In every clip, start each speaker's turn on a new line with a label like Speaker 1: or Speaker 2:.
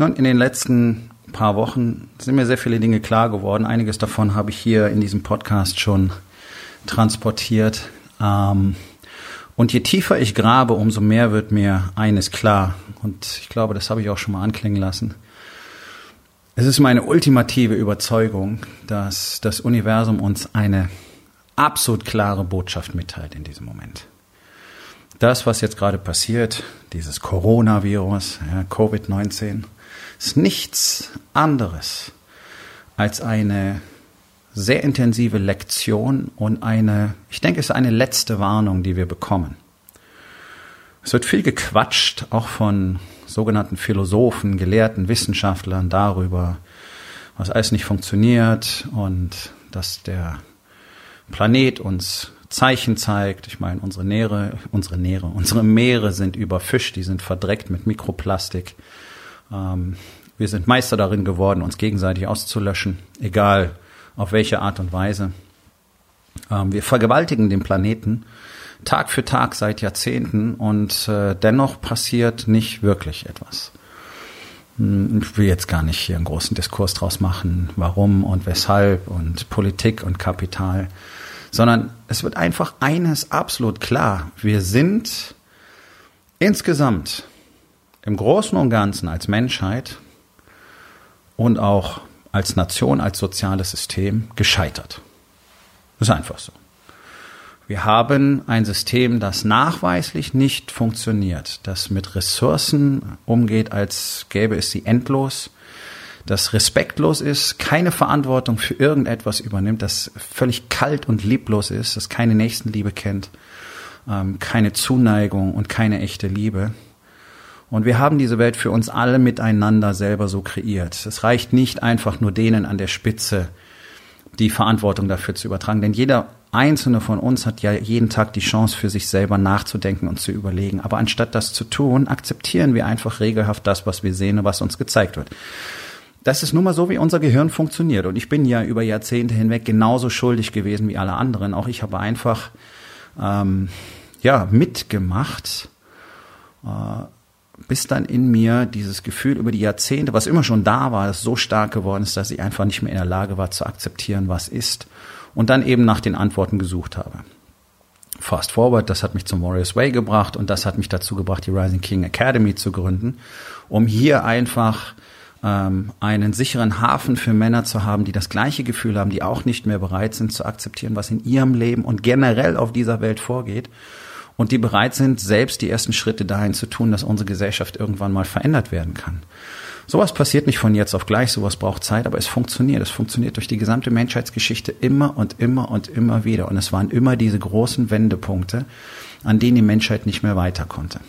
Speaker 1: Nun, in den letzten paar Wochen sind mir sehr viele Dinge klar geworden. Einiges davon habe ich hier in diesem Podcast schon transportiert. Ähm, und je tiefer ich grabe, umso mehr wird mir eines klar. Und ich glaube, das habe ich auch schon mal anklingen lassen. Es ist meine ultimative Überzeugung, dass das Universum uns eine absolut klare Botschaft mitteilt in diesem Moment. Das, was jetzt gerade passiert, dieses Coronavirus, ja, Covid-19, ist nichts anderes als eine sehr intensive Lektion und eine, ich denke, es ist eine letzte Warnung, die wir bekommen. Es wird viel gequatscht, auch von sogenannten Philosophen, Gelehrten, Wissenschaftlern darüber, was alles nicht funktioniert und dass der Planet uns Zeichen zeigt. Ich meine, unsere Nähere, unsere Nähere, unsere Meere sind überfischt, die sind verdreckt mit Mikroplastik. Ähm, wir sind Meister darin geworden, uns gegenseitig auszulöschen, egal auf welche Art und Weise. Ähm, wir vergewaltigen den Planeten Tag für Tag seit Jahrzehnten und äh, dennoch passiert nicht wirklich etwas. Hm, ich will jetzt gar nicht hier einen großen Diskurs draus machen, warum und weshalb und Politik und Kapital, sondern es wird einfach eines absolut klar. Wir sind insgesamt im Großen und Ganzen als Menschheit und auch als Nation, als soziales System gescheitert. Das ist einfach so. Wir haben ein System, das nachweislich nicht funktioniert, das mit Ressourcen umgeht, als gäbe es sie endlos, das respektlos ist, keine Verantwortung für irgendetwas übernimmt, das völlig kalt und lieblos ist, das keine Nächstenliebe kennt, ähm, keine Zuneigung und keine echte Liebe. Und wir haben diese Welt für uns alle miteinander selber so kreiert. Es reicht nicht einfach nur denen an der Spitze die Verantwortung dafür zu übertragen, denn jeder einzelne von uns hat ja jeden Tag die Chance für sich selber nachzudenken und zu überlegen. Aber anstatt das zu tun, akzeptieren wir einfach regelhaft das, was wir sehen und was uns gezeigt wird. Das ist nun mal so, wie unser Gehirn funktioniert. Und ich bin ja über Jahrzehnte hinweg genauso schuldig gewesen wie alle anderen. Auch ich habe einfach ähm, ja mitgemacht. Äh, bis dann in mir dieses Gefühl über die Jahrzehnte, was immer schon da war, so stark geworden ist, dass ich einfach nicht mehr in der Lage war zu akzeptieren, was ist und dann eben nach den Antworten gesucht habe. Fast forward, das hat mich zum Warriors Way gebracht und das hat mich dazu gebracht, die Rising King Academy zu gründen, um hier einfach ähm, einen sicheren Hafen für Männer zu haben, die das gleiche Gefühl haben, die auch nicht mehr bereit sind zu akzeptieren, was in ihrem Leben und generell auf dieser Welt vorgeht und die bereit sind, selbst die ersten Schritte dahin zu tun, dass unsere Gesellschaft irgendwann mal verändert werden kann. Sowas passiert nicht von jetzt auf gleich, sowas braucht Zeit, aber es funktioniert. Es funktioniert durch die gesamte Menschheitsgeschichte immer und immer und immer wieder. Und es waren immer diese großen Wendepunkte, an denen die Menschheit nicht mehr weiter konnte.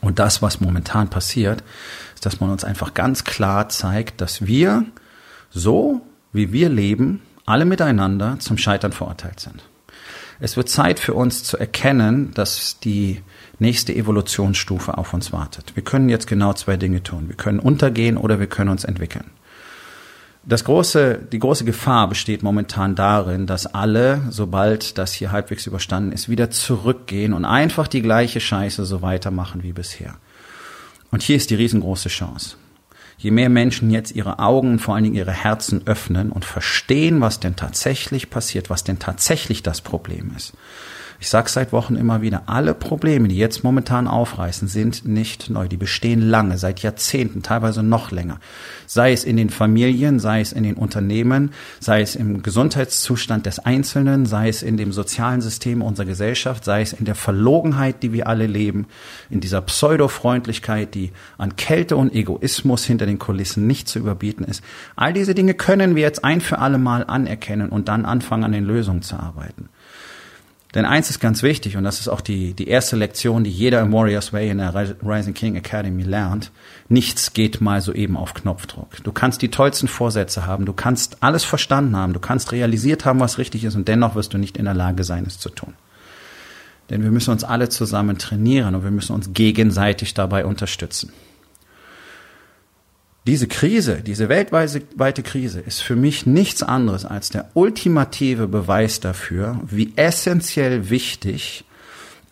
Speaker 1: Und das, was momentan passiert, ist, dass man uns einfach ganz klar zeigt, dass wir so, wie wir leben, alle miteinander zum Scheitern verurteilt sind. Es wird Zeit für uns zu erkennen, dass die nächste Evolutionsstufe auf uns wartet. Wir können jetzt genau zwei Dinge tun. Wir können untergehen oder wir können uns entwickeln. Das große, die große Gefahr besteht momentan darin, dass alle, sobald das hier halbwegs überstanden ist, wieder zurückgehen und einfach die gleiche Scheiße so weitermachen wie bisher. Und hier ist die riesengroße Chance. Je mehr Menschen jetzt ihre Augen, vor allen Dingen ihre Herzen öffnen und verstehen, was denn tatsächlich passiert, was denn tatsächlich das Problem ist, ich sage seit Wochen immer wieder, alle Probleme, die jetzt momentan aufreißen, sind nicht neu. Die bestehen lange, seit Jahrzehnten, teilweise noch länger. Sei es in den Familien, sei es in den Unternehmen, sei es im Gesundheitszustand des Einzelnen, sei es in dem sozialen System unserer Gesellschaft, sei es in der Verlogenheit, die wir alle leben, in dieser Pseudo-Freundlichkeit, die an Kälte und Egoismus hinter den Kulissen nicht zu überbieten ist. All diese Dinge können wir jetzt ein für alle Mal anerkennen und dann anfangen, an den Lösungen zu arbeiten. Denn eins ist ganz wichtig, und das ist auch die, die erste Lektion, die jeder im Warriors Way in der Rising King Academy lernt. Nichts geht mal so eben auf Knopfdruck. Du kannst die tollsten Vorsätze haben, du kannst alles verstanden haben, du kannst realisiert haben, was richtig ist, und dennoch wirst du nicht in der Lage sein, es zu tun. Denn wir müssen uns alle zusammen trainieren und wir müssen uns gegenseitig dabei unterstützen. Diese Krise, diese weltweite Krise ist für mich nichts anderes als der ultimative Beweis dafür, wie essentiell wichtig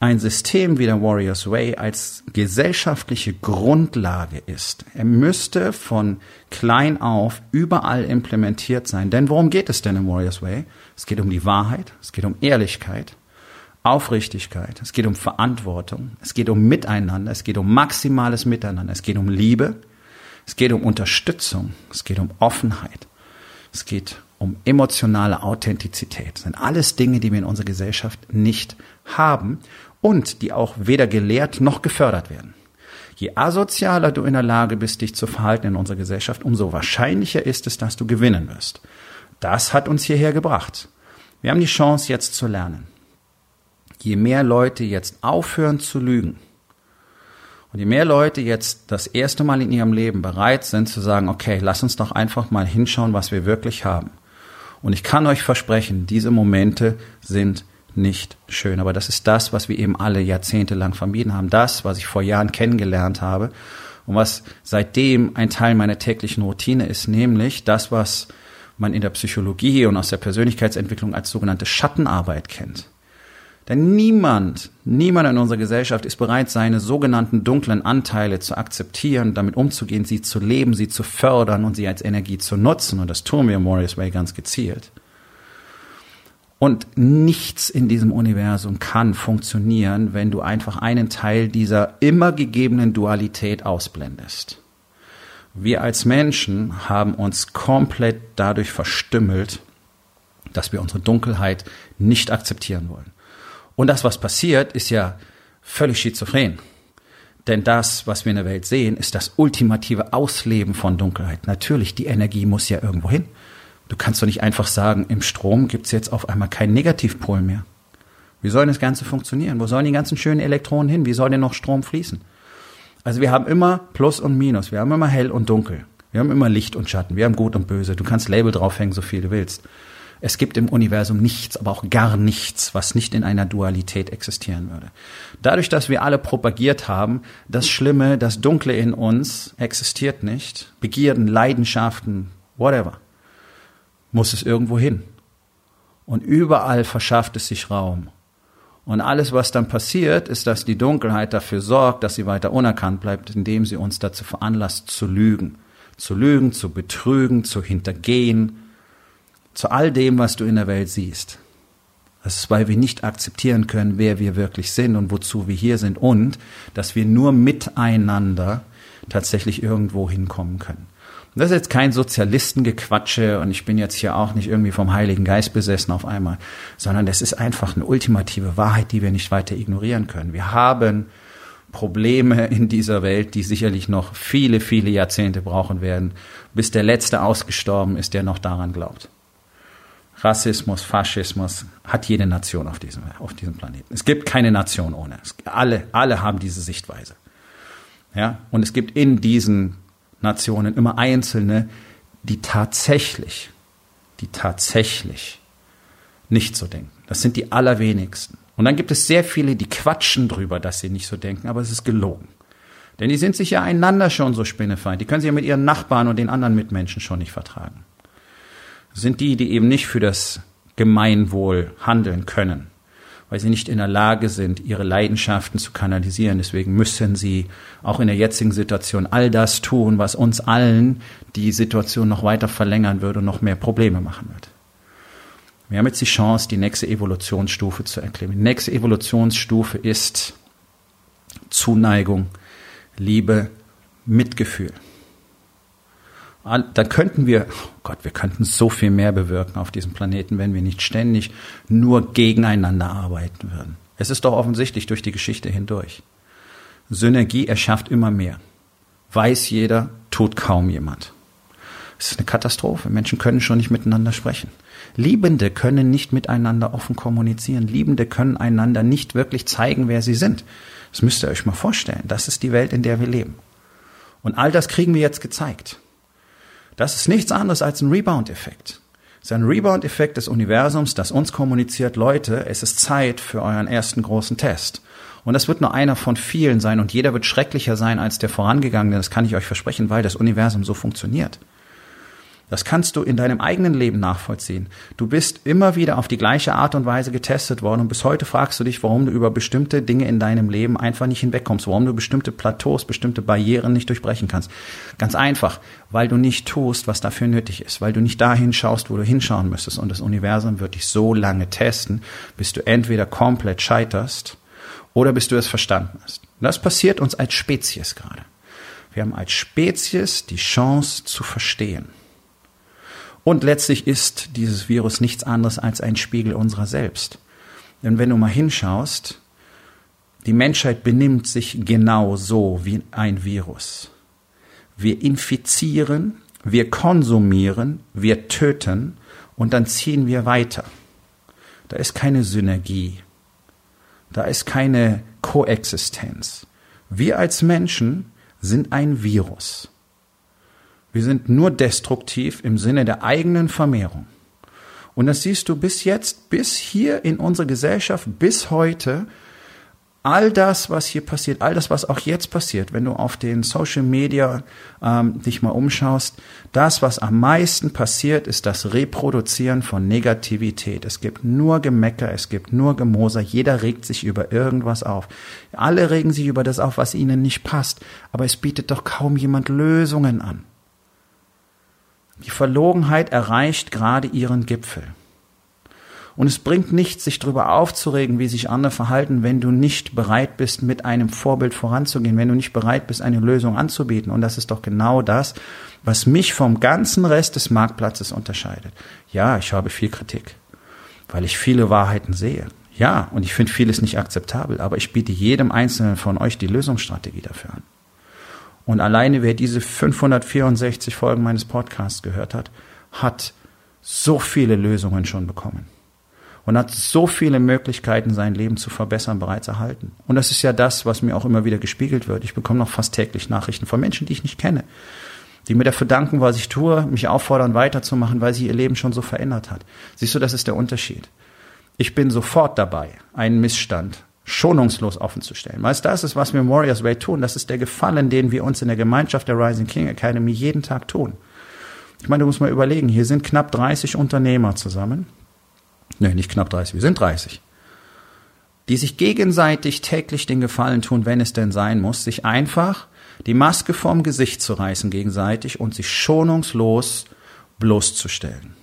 Speaker 1: ein System wie der Warriors Way als gesellschaftliche Grundlage ist. Er müsste von klein auf überall implementiert sein. Denn worum geht es denn im Warriors Way? Es geht um die Wahrheit, es geht um Ehrlichkeit, Aufrichtigkeit, es geht um Verantwortung, es geht um Miteinander, es geht um maximales Miteinander, es geht um Liebe, es geht um Unterstützung, es geht um Offenheit, es geht um emotionale Authentizität. Das sind alles Dinge, die wir in unserer Gesellschaft nicht haben und die auch weder gelehrt noch gefördert werden. Je asozialer du in der Lage bist, dich zu verhalten in unserer Gesellschaft, umso wahrscheinlicher ist es, dass du gewinnen wirst. Das hat uns hierher gebracht. Wir haben die Chance, jetzt zu lernen. Je mehr Leute jetzt aufhören zu lügen, und je mehr Leute jetzt das erste Mal in ihrem Leben bereit sind zu sagen, okay, lass uns doch einfach mal hinschauen, was wir wirklich haben. Und ich kann euch versprechen, diese Momente sind nicht schön. Aber das ist das, was wir eben alle jahrzehntelang vermieden haben. Das, was ich vor Jahren kennengelernt habe und was seitdem ein Teil meiner täglichen Routine ist, nämlich das, was man in der Psychologie und aus der Persönlichkeitsentwicklung als sogenannte Schattenarbeit kennt. Denn niemand, niemand in unserer Gesellschaft ist bereit, seine sogenannten dunklen Anteile zu akzeptieren, damit umzugehen, sie zu leben, sie zu fördern und sie als Energie zu nutzen. Und das tun wir im Warriors Way ganz gezielt. Und nichts in diesem Universum kann funktionieren, wenn du einfach einen Teil dieser immer gegebenen Dualität ausblendest. Wir als Menschen haben uns komplett dadurch verstümmelt, dass wir unsere Dunkelheit nicht akzeptieren wollen. Und das, was passiert, ist ja völlig schizophren. Denn das, was wir in der Welt sehen, ist das ultimative Ausleben von Dunkelheit. Natürlich, die Energie muss ja irgendwo hin. Du kannst doch nicht einfach sagen, im Strom gibt's jetzt auf einmal keinen Negativpol mehr. Wie soll das Ganze funktionieren? Wo sollen die ganzen schönen Elektronen hin? Wie soll denn noch Strom fließen? Also wir haben immer Plus und Minus. Wir haben immer hell und dunkel. Wir haben immer Licht und Schatten. Wir haben Gut und Böse. Du kannst Label draufhängen, so viel du willst. Es gibt im Universum nichts, aber auch gar nichts, was nicht in einer Dualität existieren würde. Dadurch, dass wir alle propagiert haben, das Schlimme, das Dunkle in uns existiert nicht, Begierden, Leidenschaften, whatever, muss es irgendwo hin. Und überall verschafft es sich Raum. Und alles, was dann passiert, ist, dass die Dunkelheit dafür sorgt, dass sie weiter unerkannt bleibt, indem sie uns dazu veranlasst, zu lügen. Zu lügen, zu betrügen, zu hintergehen, zu all dem, was du in der Welt siehst. Das ist, weil wir nicht akzeptieren können, wer wir wirklich sind und wozu wir hier sind und dass wir nur miteinander tatsächlich irgendwo hinkommen können. Und das ist jetzt kein Sozialistengequatsche und ich bin jetzt hier auch nicht irgendwie vom Heiligen Geist besessen auf einmal, sondern das ist einfach eine ultimative Wahrheit, die wir nicht weiter ignorieren können. Wir haben Probleme in dieser Welt, die sicherlich noch viele, viele Jahrzehnte brauchen werden, bis der Letzte ausgestorben ist, der noch daran glaubt. Rassismus, Faschismus hat jede Nation auf diesem, auf diesem Planeten. Es gibt keine Nation ohne. Es, alle, alle haben diese Sichtweise. Ja? Und es gibt in diesen Nationen immer Einzelne, die tatsächlich, die tatsächlich nicht so denken. Das sind die allerwenigsten. Und dann gibt es sehr viele, die quatschen drüber, dass sie nicht so denken, aber es ist gelogen. Denn die sind sich ja einander schon so spinnefeind. Die können sich ja mit ihren Nachbarn und den anderen Mitmenschen schon nicht vertragen sind die, die eben nicht für das Gemeinwohl handeln können, weil sie nicht in der Lage sind, ihre Leidenschaften zu kanalisieren. Deswegen müssen sie auch in der jetzigen Situation all das tun, was uns allen die Situation noch weiter verlängern würde und noch mehr Probleme machen wird. Wir haben jetzt die Chance, die nächste Evolutionsstufe zu erklären. Die nächste Evolutionsstufe ist Zuneigung, Liebe, Mitgefühl dann könnten wir, oh Gott, wir könnten so viel mehr bewirken auf diesem Planeten, wenn wir nicht ständig nur gegeneinander arbeiten würden. Es ist doch offensichtlich durch die Geschichte hindurch. Synergie erschafft immer mehr. Weiß jeder, tut kaum jemand. Es ist eine Katastrophe. Menschen können schon nicht miteinander sprechen. Liebende können nicht miteinander offen kommunizieren. Liebende können einander nicht wirklich zeigen, wer sie sind. Das müsst ihr euch mal vorstellen. Das ist die Welt, in der wir leben. Und all das kriegen wir jetzt gezeigt. Das ist nichts anderes als ein Rebound-Effekt. Es ist ein Rebound-Effekt des Universums, das uns kommuniziert, Leute, es ist Zeit für euren ersten großen Test. Und das wird nur einer von vielen sein und jeder wird schrecklicher sein als der vorangegangene, das kann ich euch versprechen, weil das Universum so funktioniert. Das kannst du in deinem eigenen Leben nachvollziehen. Du bist immer wieder auf die gleiche Art und Weise getestet worden und bis heute fragst du dich, warum du über bestimmte Dinge in deinem Leben einfach nicht hinwegkommst, warum du bestimmte Plateaus, bestimmte Barrieren nicht durchbrechen kannst. Ganz einfach, weil du nicht tust, was dafür nötig ist, weil du nicht dahin schaust, wo du hinschauen müsstest und das Universum wird dich so lange testen, bis du entweder komplett scheiterst oder bis du es verstanden hast. Das passiert uns als Spezies gerade. Wir haben als Spezies die Chance zu verstehen. Und letztlich ist dieses Virus nichts anderes als ein Spiegel unserer selbst. Denn wenn du mal hinschaust, die Menschheit benimmt sich genau so wie ein Virus. Wir infizieren, wir konsumieren, wir töten und dann ziehen wir weiter. Da ist keine Synergie. Da ist keine Koexistenz. Wir als Menschen sind ein Virus. Wir sind nur destruktiv im Sinne der eigenen Vermehrung. Und das siehst du bis jetzt, bis hier in unserer Gesellschaft, bis heute, all das, was hier passiert, all das, was auch jetzt passiert, wenn du auf den Social Media ähm, dich mal umschaust, das, was am meisten passiert, ist das Reproduzieren von Negativität. Es gibt nur Gemecker, es gibt nur Gemoser, jeder regt sich über irgendwas auf. Alle regen sich über das auf, was ihnen nicht passt, aber es bietet doch kaum jemand Lösungen an. Die Verlogenheit erreicht gerade ihren Gipfel. Und es bringt nichts, sich darüber aufzuregen, wie sich andere verhalten, wenn du nicht bereit bist, mit einem Vorbild voranzugehen, wenn du nicht bereit bist, eine Lösung anzubieten. Und das ist doch genau das, was mich vom ganzen Rest des Marktplatzes unterscheidet. Ja, ich habe viel Kritik, weil ich viele Wahrheiten sehe. Ja, und ich finde vieles nicht akzeptabel, aber ich biete jedem Einzelnen von euch die Lösungsstrategie dafür an. Und alleine wer diese 564 Folgen meines Podcasts gehört hat, hat so viele Lösungen schon bekommen und hat so viele Möglichkeiten, sein Leben zu verbessern, bereits erhalten. Und das ist ja das, was mir auch immer wieder gespiegelt wird. Ich bekomme noch fast täglich Nachrichten von Menschen, die ich nicht kenne, die mir dafür danken, was ich tue, mich auffordern, weiterzumachen, weil sie ihr Leben schon so verändert hat. Siehst du, das ist der Unterschied. Ich bin sofort dabei, einen Missstand schonungslos offenzustellen. Weißt das ist, was wir Warriors Way tun. Das ist der Gefallen, den wir uns in der Gemeinschaft der Rising King Academy jeden Tag tun. Ich meine, du musst mal überlegen, hier sind knapp 30 Unternehmer zusammen. Nee, nicht knapp 30, wir sind 30. Die sich gegenseitig täglich den Gefallen tun, wenn es denn sein muss, sich einfach die Maske vom Gesicht zu reißen gegenseitig und sich schonungslos bloßzustellen.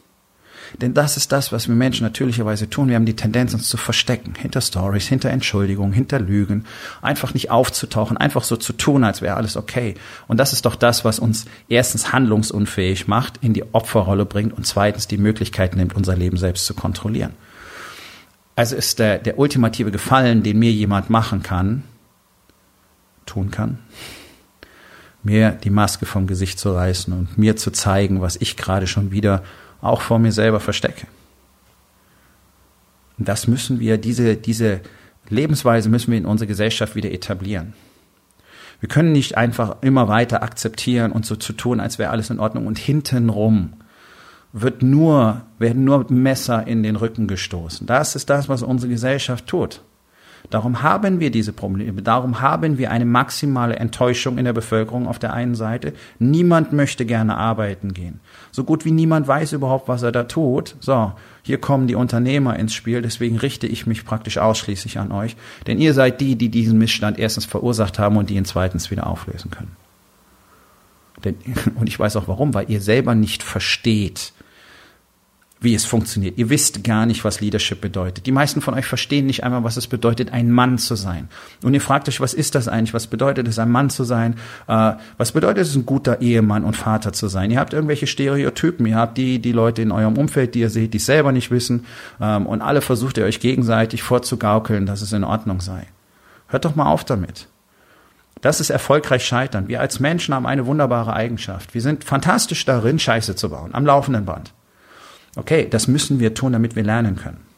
Speaker 1: Denn das ist das, was wir Menschen natürlicherweise tun. Wir haben die Tendenz, uns zu verstecken. Hinter Stories, hinter Entschuldigungen, hinter Lügen. Einfach nicht aufzutauchen, einfach so zu tun, als wäre alles okay. Und das ist doch das, was uns erstens handlungsunfähig macht, in die Opferrolle bringt und zweitens die Möglichkeit nimmt, unser Leben selbst zu kontrollieren. Also ist der, der ultimative Gefallen, den mir jemand machen kann, tun kann, mir die Maske vom Gesicht zu reißen und mir zu zeigen, was ich gerade schon wieder auch vor mir selber verstecke. Und das müssen wir, diese, diese Lebensweise müssen wir in unserer Gesellschaft wieder etablieren. Wir können nicht einfach immer weiter akzeptieren und so zu tun, als wäre alles in Ordnung und hintenrum wird nur, werden nur Messer in den Rücken gestoßen. Das ist das, was unsere Gesellschaft tut. Darum haben wir diese Probleme. Darum haben wir eine maximale Enttäuschung in der Bevölkerung auf der einen Seite. Niemand möchte gerne arbeiten gehen. So gut wie niemand weiß überhaupt, was er da tut. So, hier kommen die Unternehmer ins Spiel. Deswegen richte ich mich praktisch ausschließlich an euch. Denn ihr seid die, die diesen Missstand erstens verursacht haben und die ihn zweitens wieder auflösen können. Denn, und ich weiß auch warum, weil ihr selber nicht versteht, wie es funktioniert. Ihr wisst gar nicht, was Leadership bedeutet. Die meisten von euch verstehen nicht einmal, was es bedeutet, ein Mann zu sein. Und ihr fragt euch, was ist das eigentlich? Was bedeutet es, ein Mann zu sein? Äh, was bedeutet es, ein guter Ehemann und Vater zu sein? Ihr habt irgendwelche Stereotypen. Ihr habt die, die Leute in eurem Umfeld, die ihr seht, die es selber nicht wissen. Ähm, und alle versucht ihr euch gegenseitig vorzugaukeln, dass es in Ordnung sei. Hört doch mal auf damit. Das ist erfolgreich scheitern. Wir als Menschen haben eine wunderbare Eigenschaft. Wir sind fantastisch darin, Scheiße zu bauen, am laufenden Band. Okay, das müssen wir tun, damit wir lernen können.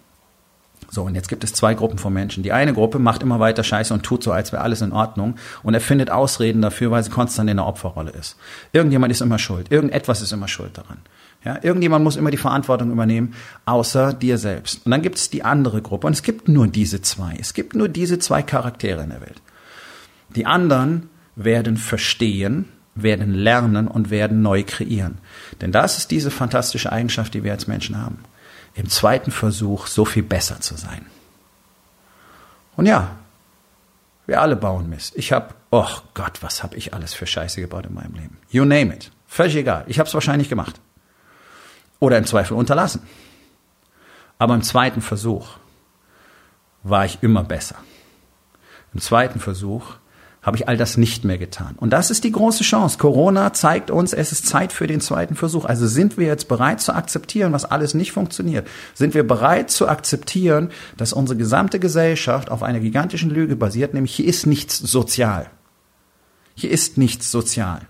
Speaker 1: So, und jetzt gibt es zwei Gruppen von Menschen. Die eine Gruppe macht immer weiter Scheiße und tut so, als wäre alles in Ordnung und erfindet Ausreden dafür, weil sie konstant in der Opferrolle ist. Irgendjemand ist immer schuld. Irgendetwas ist immer schuld daran. Ja, irgendjemand muss immer die Verantwortung übernehmen, außer dir selbst. Und dann gibt es die andere Gruppe. Und es gibt nur diese zwei. Es gibt nur diese zwei Charaktere in der Welt. Die anderen werden verstehen, werden lernen und werden neu kreieren. Denn das ist diese fantastische Eigenschaft, die wir als Menschen haben im zweiten Versuch so viel besser zu sein. Und ja, wir alle bauen Mist. Ich habe, oh Gott, was habe ich alles für Scheiße gebaut in meinem Leben. You name it. Völlig egal. Ich habe es wahrscheinlich gemacht. Oder im Zweifel unterlassen. Aber im zweiten Versuch war ich immer besser. Im zweiten Versuch habe ich all das nicht mehr getan. Und das ist die große Chance. Corona zeigt uns, es ist Zeit für den zweiten Versuch. Also sind wir jetzt bereit zu akzeptieren, was alles nicht funktioniert? Sind wir bereit zu akzeptieren, dass unsere gesamte Gesellschaft auf einer gigantischen Lüge basiert, nämlich hier ist nichts sozial. Hier ist nichts sozial.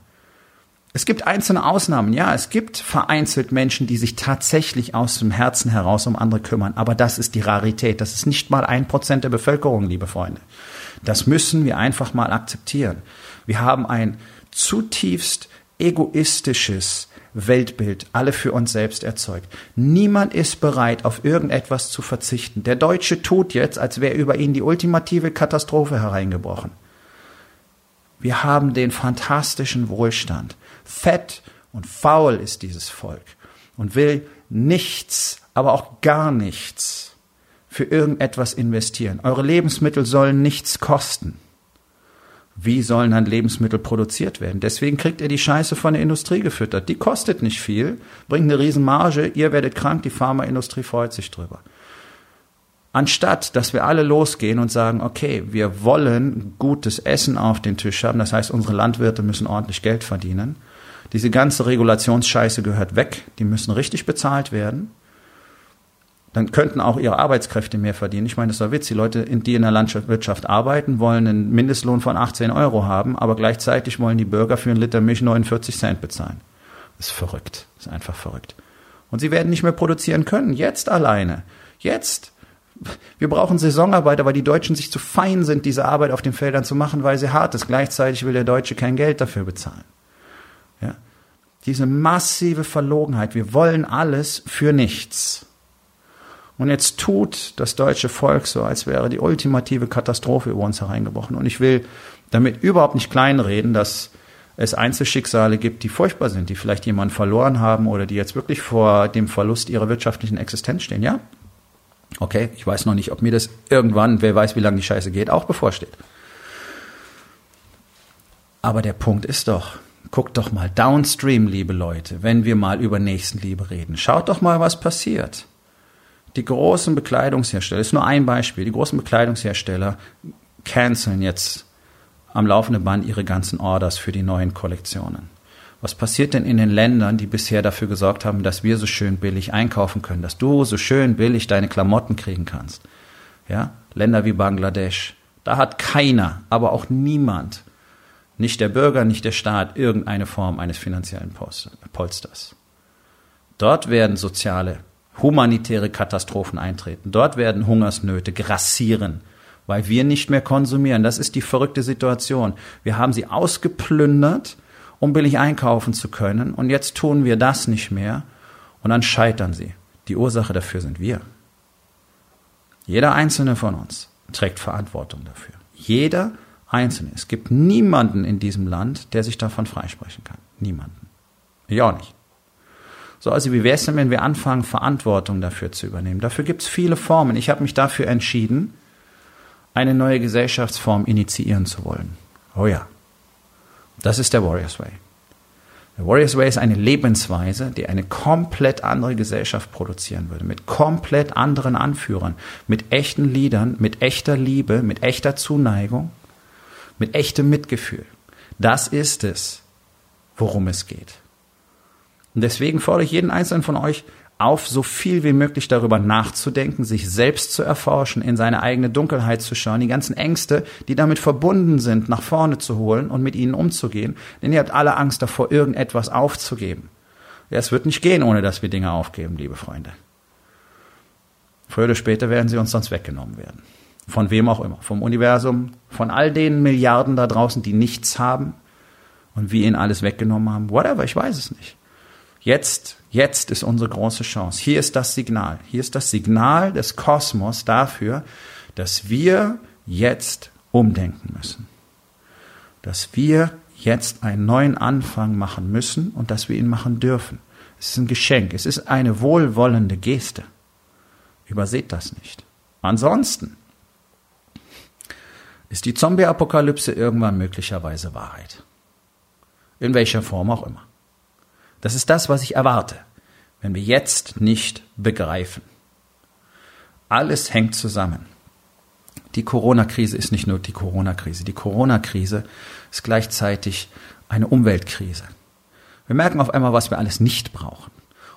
Speaker 1: Es gibt einzelne Ausnahmen, ja, es gibt vereinzelt Menschen, die sich tatsächlich aus dem Herzen heraus um andere kümmern, aber das ist die Rarität. Das ist nicht mal ein Prozent der Bevölkerung, liebe Freunde. Das müssen wir einfach mal akzeptieren. Wir haben ein zutiefst egoistisches Weltbild, alle für uns selbst erzeugt. Niemand ist bereit, auf irgendetwas zu verzichten. Der Deutsche tut jetzt, als wäre über ihn die ultimative Katastrophe hereingebrochen. Wir haben den fantastischen Wohlstand. Fett und faul ist dieses Volk und will nichts, aber auch gar nichts für irgendetwas investieren. Eure Lebensmittel sollen nichts kosten. Wie sollen dann Lebensmittel produziert werden? Deswegen kriegt ihr die Scheiße von der Industrie gefüttert. Die kostet nicht viel, bringt eine Riesenmarge, ihr werdet krank, die Pharmaindustrie freut sich drüber. Anstatt, dass wir alle losgehen und sagen, okay, wir wollen gutes Essen auf den Tisch haben, das heißt, unsere Landwirte müssen ordentlich Geld verdienen. Diese ganze Regulationsscheiße gehört weg, die müssen richtig bezahlt werden dann könnten auch ihre Arbeitskräfte mehr verdienen. Ich meine, das ist doch Witz. Die Leute, die in der Landwirtschaft arbeiten, wollen einen Mindestlohn von 18 Euro haben, aber gleichzeitig wollen die Bürger für einen Liter Milch 49 Cent bezahlen. Das ist verrückt. Das ist einfach verrückt. Und sie werden nicht mehr produzieren können. Jetzt alleine. Jetzt. Wir brauchen Saisonarbeiter, weil die Deutschen sich zu fein sind, diese Arbeit auf den Feldern zu machen, weil sie hart ist. Gleichzeitig will der Deutsche kein Geld dafür bezahlen. Ja. Diese massive Verlogenheit. Wir wollen alles für nichts. Und jetzt tut das deutsche Volk so, als wäre die ultimative Katastrophe über uns hereingebrochen. Und ich will damit überhaupt nicht kleinreden, dass es Einzelschicksale gibt, die furchtbar sind, die vielleicht jemanden verloren haben oder die jetzt wirklich vor dem Verlust ihrer wirtschaftlichen Existenz stehen. Ja, okay, ich weiß noch nicht, ob mir das irgendwann, wer weiß, wie lange die Scheiße geht, auch bevorsteht. Aber der Punkt ist doch, guckt doch mal downstream, liebe Leute, wenn wir mal über Nächstenliebe reden. Schaut doch mal, was passiert. Die großen Bekleidungshersteller, ist nur ein Beispiel, die großen Bekleidungshersteller canceln jetzt am laufenden Band ihre ganzen Orders für die neuen Kollektionen. Was passiert denn in den Ländern, die bisher dafür gesorgt haben, dass wir so schön billig einkaufen können, dass du so schön billig deine Klamotten kriegen kannst? Ja? Länder wie Bangladesch. Da hat keiner, aber auch niemand, nicht der Bürger, nicht der Staat, irgendeine Form eines finanziellen Polsters. Dort werden soziale humanitäre Katastrophen eintreten. Dort werden Hungersnöte grassieren, weil wir nicht mehr konsumieren. Das ist die verrückte Situation. Wir haben sie ausgeplündert, um billig einkaufen zu können, und jetzt tun wir das nicht mehr, und dann scheitern sie. Die Ursache dafür sind wir. Jeder einzelne von uns trägt Verantwortung dafür. Jeder einzelne. Es gibt niemanden in diesem Land, der sich davon freisprechen kann. Niemanden. Ich auch nicht. So, also wie wäre es denn, wenn wir anfangen, Verantwortung dafür zu übernehmen? Dafür gibt es viele Formen. Ich habe mich dafür entschieden, eine neue Gesellschaftsform initiieren zu wollen. Oh ja, das ist der Warriors Way. Der Warriors Way ist eine Lebensweise, die eine komplett andere Gesellschaft produzieren würde, mit komplett anderen Anführern, mit echten Liedern, mit echter Liebe, mit echter Zuneigung, mit echtem Mitgefühl. Das ist es, worum es geht. Und deswegen fordere ich jeden einzelnen von euch auf, so viel wie möglich darüber nachzudenken, sich selbst zu erforschen, in seine eigene Dunkelheit zu schauen, die ganzen Ängste, die damit verbunden sind, nach vorne zu holen und mit ihnen umzugehen. Denn ihr habt alle Angst davor, irgendetwas aufzugeben. Ja, es wird nicht gehen, ohne dass wir Dinge aufgeben, liebe Freunde. Früher oder später werden sie uns sonst weggenommen werden. Von wem auch immer. Vom Universum, von all den Milliarden da draußen, die nichts haben und wir ihnen alles weggenommen haben. Whatever, ich weiß es nicht. Jetzt, jetzt ist unsere große Chance. Hier ist das Signal. Hier ist das Signal des Kosmos dafür, dass wir jetzt umdenken müssen. Dass wir jetzt einen neuen Anfang machen müssen und dass wir ihn machen dürfen. Es ist ein Geschenk. Es ist eine wohlwollende Geste. Überseht das nicht. Ansonsten ist die Zombie-Apokalypse irgendwann möglicherweise Wahrheit. In welcher Form auch immer. Das ist das, was ich erwarte, wenn wir jetzt nicht begreifen. Alles hängt zusammen. Die Corona-Krise ist nicht nur die Corona-Krise. Die Corona-Krise ist gleichzeitig eine Umweltkrise. Wir merken auf einmal, was wir alles nicht brauchen.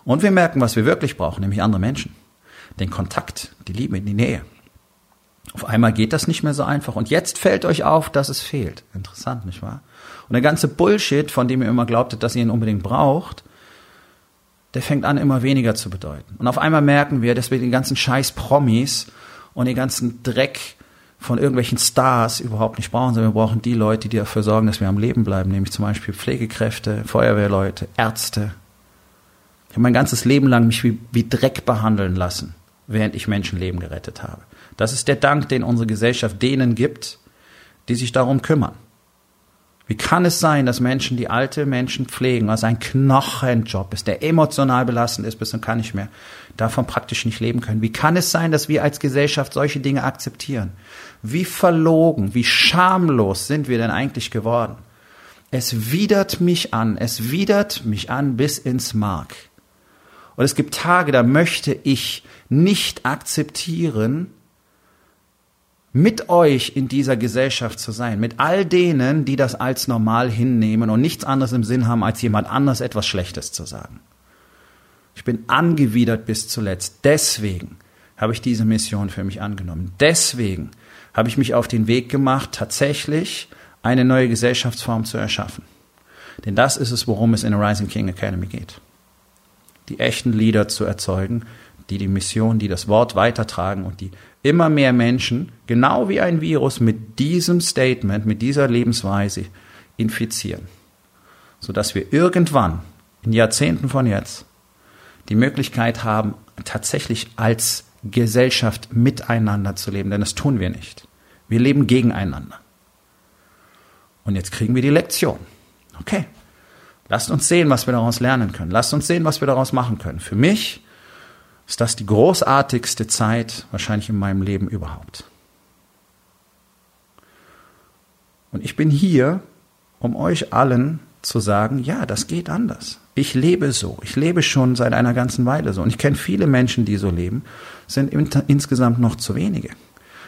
Speaker 1: Und wir merken, was wir wirklich brauchen, nämlich andere Menschen den Kontakt, die Liebe, die Nähe. Auf einmal geht das nicht mehr so einfach. Und jetzt fällt euch auf, dass es fehlt. Interessant, nicht wahr? Und der ganze Bullshit, von dem ihr immer glaubtet, dass ihr ihn unbedingt braucht, der fängt an, immer weniger zu bedeuten. Und auf einmal merken wir, dass wir den ganzen Scheiß Promis und den ganzen Dreck von irgendwelchen Stars überhaupt nicht brauchen, sondern wir brauchen die Leute, die dafür sorgen, dass wir am Leben bleiben, nämlich zum Beispiel Pflegekräfte, Feuerwehrleute, Ärzte. Ich habe mein ganzes Leben lang mich wie, wie Dreck behandeln lassen während ich Menschenleben gerettet habe. Das ist der Dank, den unsere Gesellschaft denen gibt, die sich darum kümmern. Wie kann es sein, dass Menschen, die alte Menschen pflegen, was ein Knochenjob ist, der emotional belastend ist bis und kann nicht mehr, davon praktisch nicht leben können? Wie kann es sein, dass wir als Gesellschaft solche Dinge akzeptieren? Wie verlogen, wie schamlos sind wir denn eigentlich geworden? Es widert mich an, es widert mich an bis ins Mark. Und es gibt Tage, da möchte ich nicht akzeptieren, mit euch in dieser Gesellschaft zu sein, mit all denen, die das als normal hinnehmen und nichts anderes im Sinn haben, als jemand anders etwas Schlechtes zu sagen. Ich bin angewidert bis zuletzt. Deswegen habe ich diese Mission für mich angenommen. Deswegen habe ich mich auf den Weg gemacht, tatsächlich eine neue Gesellschaftsform zu erschaffen. Denn das ist es, worum es in der Rising King Academy geht. Die echten Leader zu erzeugen, die die Mission, die das Wort weitertragen und die immer mehr Menschen, genau wie ein Virus, mit diesem Statement, mit dieser Lebensweise infizieren. Sodass wir irgendwann, in Jahrzehnten von jetzt, die Möglichkeit haben, tatsächlich als Gesellschaft miteinander zu leben. Denn das tun wir nicht. Wir leben gegeneinander. Und jetzt kriegen wir die Lektion. Okay. Lasst uns sehen, was wir daraus lernen können. Lasst uns sehen, was wir daraus machen können. Für mich ist das die großartigste Zeit wahrscheinlich in meinem Leben überhaupt. Und ich bin hier, um euch allen zu sagen, ja, das geht anders. Ich lebe so. Ich lebe schon seit einer ganzen Weile so. Und ich kenne viele Menschen, die so leben, sind insgesamt noch zu wenige.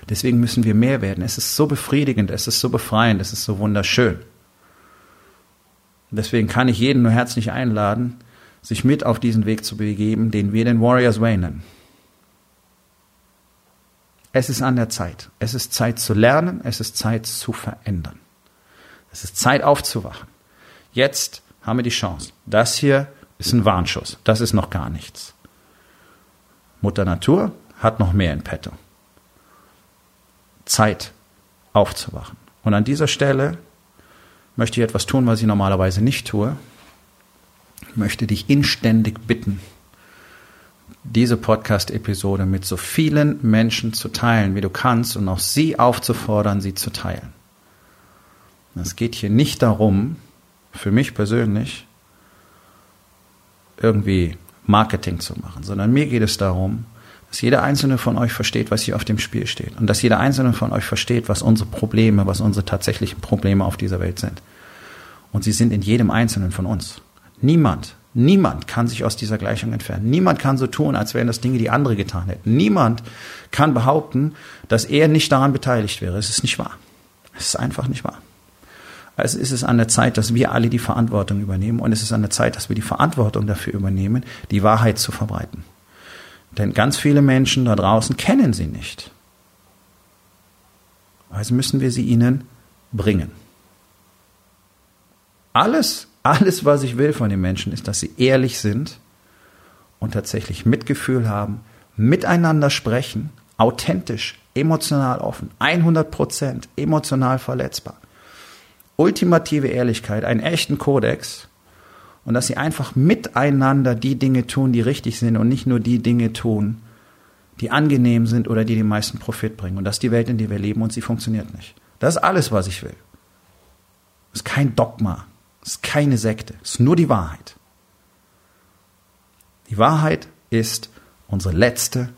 Speaker 1: Deswegen müssen wir mehr werden. Es ist so befriedigend, es ist so befreiend, es ist so wunderschön. Und deswegen kann ich jeden nur herzlich einladen, sich mit auf diesen Weg zu begeben, den wir den Warriors Way nennen. Es ist an der Zeit. Es ist Zeit zu lernen, es ist Zeit zu verändern. Es ist Zeit aufzuwachen. Jetzt haben wir die Chance. Das hier ist ein Warnschuss. Das ist noch gar nichts. Mutter Natur hat noch mehr in petto. Zeit aufzuwachen. Und an dieser Stelle möchte ich etwas tun, was ich normalerweise nicht tue möchte dich inständig bitten, diese Podcast-Episode mit so vielen Menschen zu teilen, wie du kannst und auch sie aufzufordern, sie zu teilen. Es geht hier nicht darum, für mich persönlich, irgendwie Marketing zu machen, sondern mir geht es darum, dass jeder einzelne von euch versteht, was hier auf dem Spiel steht. Und dass jeder einzelne von euch versteht, was unsere Probleme, was unsere tatsächlichen Probleme auf dieser Welt sind. Und sie sind in jedem einzelnen von uns. Niemand, niemand kann sich aus dieser Gleichung entfernen. Niemand kann so tun, als wären das Dinge, die andere getan hätten. Niemand kann behaupten, dass er nicht daran beteiligt wäre. Es ist nicht wahr. Es ist einfach nicht wahr. Also ist es an der Zeit, dass wir alle die Verantwortung übernehmen und es ist an der Zeit, dass wir die Verantwortung dafür übernehmen, die Wahrheit zu verbreiten. Denn ganz viele Menschen da draußen kennen sie nicht. Also müssen wir sie ihnen bringen. Alles Alles, was ich will von den Menschen, ist, dass sie ehrlich sind und tatsächlich Mitgefühl haben, miteinander sprechen, authentisch, emotional offen, 100 Prozent emotional verletzbar. Ultimative Ehrlichkeit, einen echten Kodex und dass sie einfach miteinander die Dinge tun, die richtig sind und nicht nur die Dinge tun, die angenehm sind oder die den meisten Profit bringen. Und das ist die Welt, in der wir leben und sie funktioniert nicht. Das ist alles, was ich will. Das ist kein Dogma. Ist keine Sekte. Ist nur die Wahrheit. Die Wahrheit ist unsere letzte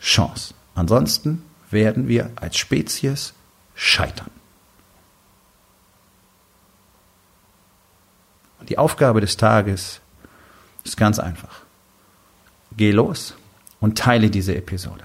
Speaker 1: Chance. Ansonsten werden wir als Spezies scheitern. Und die Aufgabe des Tages ist ganz einfach. Geh los und teile diese Episode.